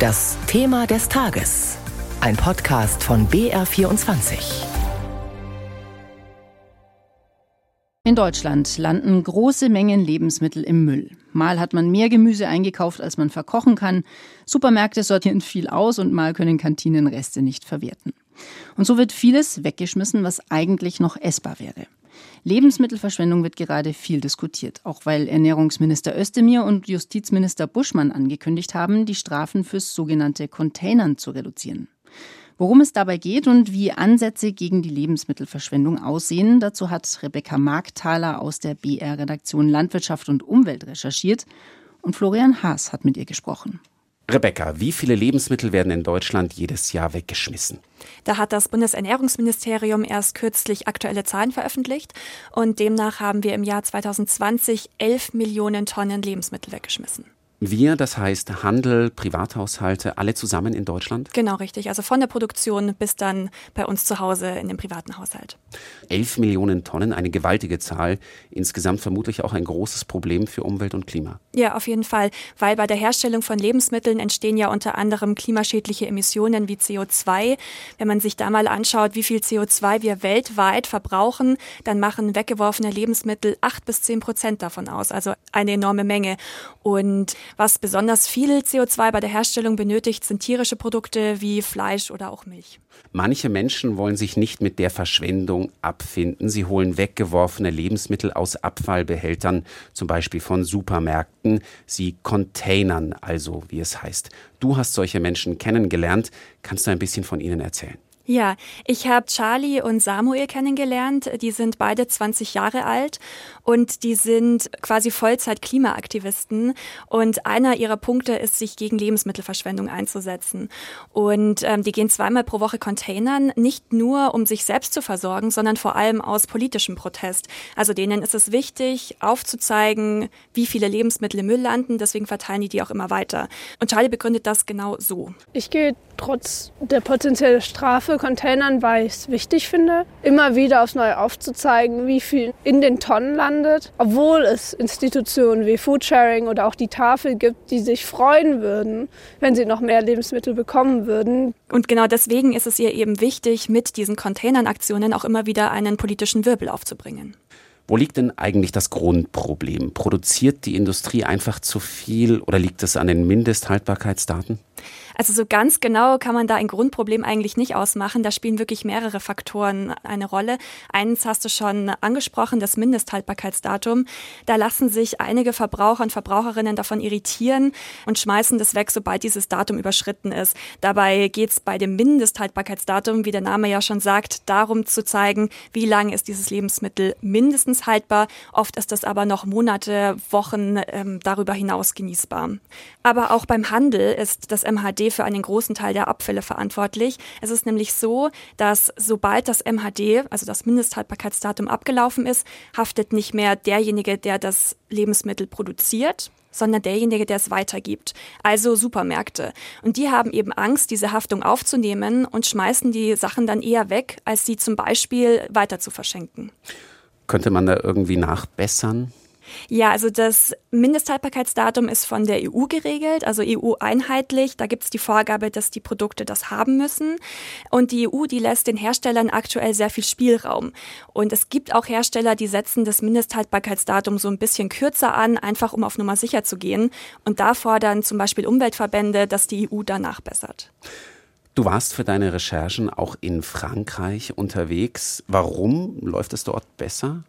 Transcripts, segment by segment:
Das Thema des Tages. Ein Podcast von BR24. In Deutschland landen große Mengen Lebensmittel im Müll. Mal hat man mehr Gemüse eingekauft, als man verkochen kann. Supermärkte sortieren viel aus und mal können Kantinen Reste nicht verwerten. Und so wird vieles weggeschmissen, was eigentlich noch essbar wäre. Lebensmittelverschwendung wird gerade viel diskutiert, auch weil Ernährungsminister Özdemir und Justizminister Buschmann angekündigt haben, die Strafen fürs sogenannte Containern zu reduzieren. Worum es dabei geht und wie Ansätze gegen die Lebensmittelverschwendung aussehen, dazu hat Rebecca Markthaler aus der BR-Redaktion Landwirtschaft und Umwelt recherchiert und Florian Haas hat mit ihr gesprochen. Rebecca, wie viele Lebensmittel werden in Deutschland jedes Jahr weggeschmissen? Da hat das Bundesernährungsministerium erst kürzlich aktuelle Zahlen veröffentlicht und demnach haben wir im Jahr 2020 11 Millionen Tonnen Lebensmittel weggeschmissen. Wir, das heißt Handel, Privathaushalte, alle zusammen in Deutschland? Genau, richtig. Also von der Produktion bis dann bei uns zu Hause in dem privaten Haushalt. Elf Millionen Tonnen, eine gewaltige Zahl. Insgesamt vermutlich auch ein großes Problem für Umwelt und Klima. Ja, auf jeden Fall. Weil bei der Herstellung von Lebensmitteln entstehen ja unter anderem klimaschädliche Emissionen wie CO2. Wenn man sich da mal anschaut, wie viel CO2 wir weltweit verbrauchen, dann machen weggeworfene Lebensmittel acht bis zehn Prozent davon aus. Also eine enorme Menge. Und was besonders viel CO2 bei der Herstellung benötigt, sind tierische Produkte wie Fleisch oder auch Milch. Manche Menschen wollen sich nicht mit der Verschwendung abfinden. Sie holen weggeworfene Lebensmittel aus Abfallbehältern, zum Beispiel von Supermärkten. Sie containern also, wie es heißt. Du hast solche Menschen kennengelernt. Kannst du ein bisschen von ihnen erzählen? Ja, ich habe Charlie und Samuel kennengelernt. Die sind beide 20 Jahre alt und die sind quasi Vollzeit-Klimaaktivisten. Und einer ihrer Punkte ist, sich gegen Lebensmittelverschwendung einzusetzen. Und ähm, die gehen zweimal pro Woche Containern, nicht nur um sich selbst zu versorgen, sondern vor allem aus politischem Protest. Also denen ist es wichtig, aufzuzeigen, wie viele Lebensmittel im Müll landen. Deswegen verteilen die die auch immer weiter. Und Charlie begründet das genau so. Ich gehe trotz der potenziellen Strafe Containern, weil ich es wichtig finde, immer wieder aufs Neue aufzuzeigen, wie viel in den Tonnen landet, obwohl es Institutionen wie Foodsharing oder auch die Tafel gibt, die sich freuen würden, wenn sie noch mehr Lebensmittel bekommen würden. Und genau deswegen ist es ihr eben wichtig, mit diesen Containern-Aktionen auch immer wieder einen politischen Wirbel aufzubringen. Wo liegt denn eigentlich das Grundproblem? Produziert die Industrie einfach zu viel oder liegt es an den Mindesthaltbarkeitsdaten? Also so ganz genau kann man da ein Grundproblem eigentlich nicht ausmachen. Da spielen wirklich mehrere Faktoren eine Rolle. Eins hast du schon angesprochen, das Mindesthaltbarkeitsdatum. Da lassen sich einige Verbraucher und Verbraucherinnen davon irritieren und schmeißen das weg, sobald dieses Datum überschritten ist. Dabei geht es bei dem Mindesthaltbarkeitsdatum, wie der Name ja schon sagt, darum zu zeigen, wie lange ist dieses Lebensmittel mindestens haltbar. Oft ist das aber noch Monate, Wochen ähm, darüber hinaus genießbar. Aber auch beim Handel ist das MHD für einen großen Teil der Abfälle verantwortlich. Es ist nämlich so, dass sobald das MHD, also das Mindesthaltbarkeitsdatum abgelaufen ist, haftet nicht mehr derjenige, der das Lebensmittel produziert, sondern derjenige, der es weitergibt. Also Supermärkte. Und die haben eben Angst, diese Haftung aufzunehmen und schmeißen die Sachen dann eher weg, als sie zum Beispiel weiter zu verschenken. Könnte man da irgendwie nachbessern? Ja, also das Mindesthaltbarkeitsdatum ist von der EU geregelt, also EU einheitlich. Da gibt es die Vorgabe, dass die Produkte das haben müssen. Und die EU, die lässt den Herstellern aktuell sehr viel Spielraum. Und es gibt auch Hersteller, die setzen das Mindesthaltbarkeitsdatum so ein bisschen kürzer an, einfach um auf Nummer sicher zu gehen. Und da fordern zum Beispiel Umweltverbände, dass die EU danach bessert. Du warst für deine Recherchen auch in Frankreich unterwegs. Warum läuft es dort besser?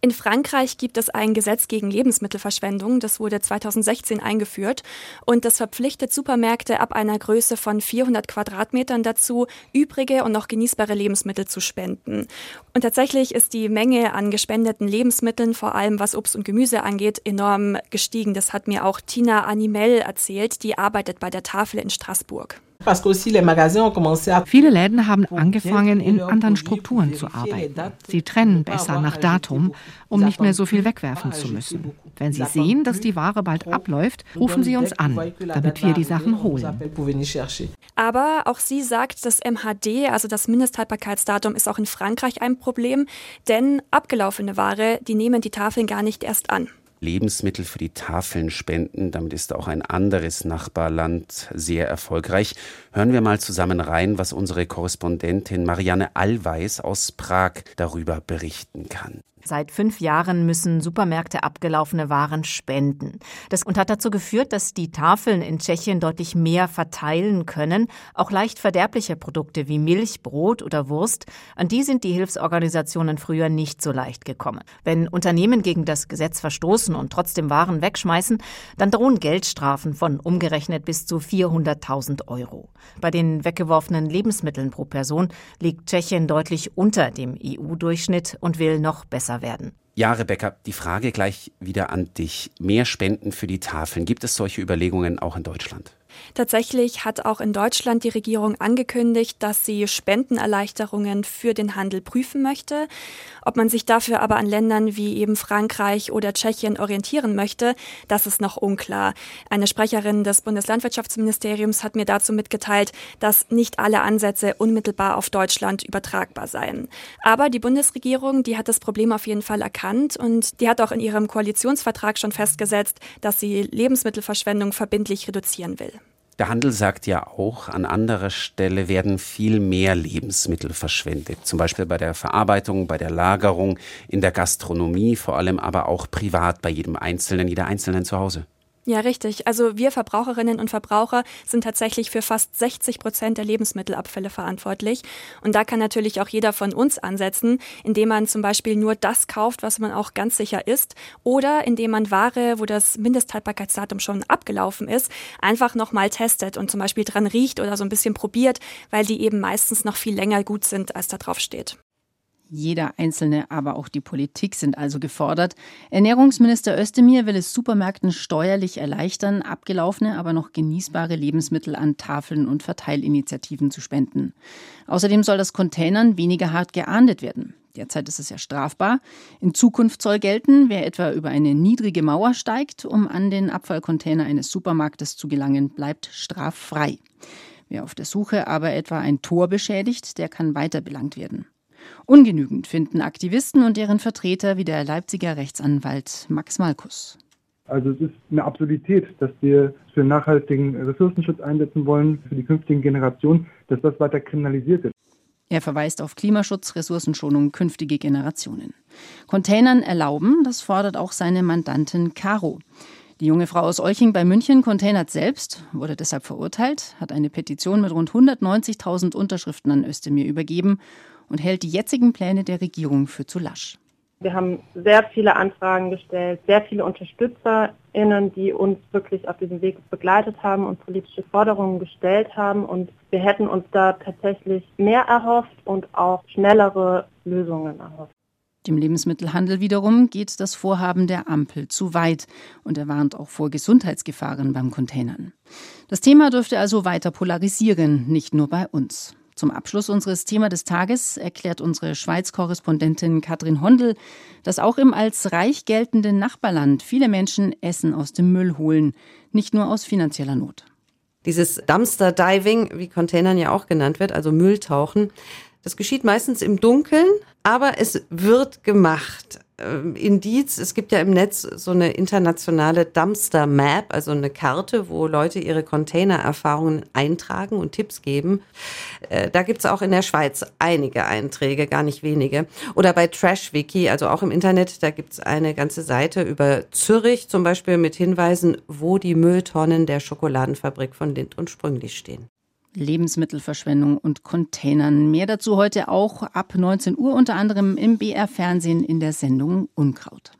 In Frankreich gibt es ein Gesetz gegen Lebensmittelverschwendung. Das wurde 2016 eingeführt und das verpflichtet Supermärkte ab einer Größe von 400 Quadratmetern dazu, übrige und noch genießbare Lebensmittel zu spenden. Und tatsächlich ist die Menge an gespendeten Lebensmitteln, vor allem was Obst und Gemüse angeht, enorm gestiegen. Das hat mir auch Tina Animel erzählt, die arbeitet bei der Tafel in Straßburg. Viele Läden haben angefangen, in anderen Strukturen zu arbeiten. Sie trennen besser nach Datum, um nicht mehr so viel wegwerfen zu müssen. Wenn sie sehen, dass die Ware bald abläuft, rufen sie uns an, damit wir die Sachen holen. Aber auch sie sagt, das MHD, also das Mindesthaltbarkeitsdatum, ist auch in Frankreich ein Problem, denn abgelaufene Ware, die nehmen die Tafeln gar nicht erst an. Lebensmittel für die Tafeln spenden. Damit ist auch ein anderes Nachbarland sehr erfolgreich. Hören wir mal zusammen rein, was unsere Korrespondentin Marianne Allweis aus Prag darüber berichten kann. Seit fünf Jahren müssen Supermärkte abgelaufene Waren spenden. Das und hat dazu geführt, dass die Tafeln in Tschechien deutlich mehr verteilen können. Auch leicht verderbliche Produkte wie Milch, Brot oder Wurst, an die sind die Hilfsorganisationen früher nicht so leicht gekommen. Wenn Unternehmen gegen das Gesetz verstoßen und trotzdem Waren wegschmeißen, dann drohen Geldstrafen von umgerechnet bis zu 400.000 Euro. Bei den weggeworfenen Lebensmitteln pro Person liegt Tschechien deutlich unter dem EU-Durchschnitt und will noch besser werden. Ja, Rebecca, die Frage gleich wieder an dich. Mehr Spenden für die Tafeln. Gibt es solche Überlegungen auch in Deutschland? Tatsächlich hat auch in Deutschland die Regierung angekündigt, dass sie Spendenerleichterungen für den Handel prüfen möchte. Ob man sich dafür aber an Ländern wie eben Frankreich oder Tschechien orientieren möchte, das ist noch unklar. Eine Sprecherin des Bundeslandwirtschaftsministeriums hat mir dazu mitgeteilt, dass nicht alle Ansätze unmittelbar auf Deutschland übertragbar seien. Aber die Bundesregierung, die hat das Problem auf jeden Fall erkannt und die hat auch in ihrem Koalitionsvertrag schon festgesetzt, dass sie Lebensmittelverschwendung verbindlich reduzieren will. Der Handel sagt ja auch, an anderer Stelle werden viel mehr Lebensmittel verschwendet. Zum Beispiel bei der Verarbeitung, bei der Lagerung, in der Gastronomie, vor allem aber auch privat bei jedem Einzelnen, jeder Einzelnen zu Hause. Ja, richtig. Also wir Verbraucherinnen und Verbraucher sind tatsächlich für fast 60 Prozent der Lebensmittelabfälle verantwortlich. Und da kann natürlich auch jeder von uns ansetzen, indem man zum Beispiel nur das kauft, was man auch ganz sicher isst, oder indem man Ware, wo das Mindesthaltbarkeitsdatum schon abgelaufen ist, einfach nochmal testet und zum Beispiel dran riecht oder so ein bisschen probiert, weil die eben meistens noch viel länger gut sind, als da drauf steht. Jeder Einzelne, aber auch die Politik sind also gefordert. Ernährungsminister Özdemir will es Supermärkten steuerlich erleichtern, abgelaufene, aber noch genießbare Lebensmittel an Tafeln und Verteilinitiativen zu spenden. Außerdem soll das Containern weniger hart geahndet werden. Derzeit ist es ja strafbar. In Zukunft soll gelten, wer etwa über eine niedrige Mauer steigt, um an den Abfallcontainer eines Supermarktes zu gelangen, bleibt straffrei. Wer auf der Suche aber etwa ein Tor beschädigt, der kann weiter belangt werden. Ungenügend finden Aktivisten und deren Vertreter wie der Leipziger Rechtsanwalt Max Malkus. Also es ist eine Absurdität, dass wir für nachhaltigen Ressourcenschutz einsetzen wollen, für die künftigen Generationen, dass das weiter kriminalisiert wird. Er verweist auf Klimaschutz, Ressourcenschonung, künftige Generationen. Containern erlauben, das fordert auch seine Mandantin Caro. Die junge Frau aus Olching bei München containert selbst, wurde deshalb verurteilt, hat eine Petition mit rund 190.000 Unterschriften an Özdemir übergeben und hält die jetzigen Pläne der Regierung für zu lasch. Wir haben sehr viele Anfragen gestellt, sehr viele UnterstützerInnen, die uns wirklich auf diesem Weg begleitet haben und politische Forderungen gestellt haben. Und wir hätten uns da tatsächlich mehr erhofft und auch schnellere Lösungen erhofft. Dem Lebensmittelhandel wiederum geht das Vorhaben der Ampel zu weit und er warnt auch vor Gesundheitsgefahren beim Containern. Das Thema dürfte also weiter polarisieren, nicht nur bei uns. Zum Abschluss unseres Thema des Tages erklärt unsere Schweiz-Korrespondentin Katrin Hondel, dass auch im als reich geltenden Nachbarland viele Menschen Essen aus dem Müll holen, nicht nur aus finanzieller Not. Dieses Dumpster Diving, wie Containern ja auch genannt wird, also Mülltauchen, das geschieht meistens im Dunkeln, aber es wird gemacht. Ähm, Indiz, es gibt ja im Netz so eine internationale Dumpster Map, also eine Karte, wo Leute ihre Containererfahrungen eintragen und Tipps geben. Äh, da gibt's auch in der Schweiz einige Einträge, gar nicht wenige. Oder bei TrashWiki, also auch im Internet, da gibt's eine ganze Seite über Zürich zum Beispiel mit Hinweisen, wo die Mülltonnen der Schokoladenfabrik von Lind und Sprünglich stehen. Lebensmittelverschwendung und Containern. Mehr dazu heute auch ab 19 Uhr, unter anderem im BR Fernsehen in der Sendung Unkraut.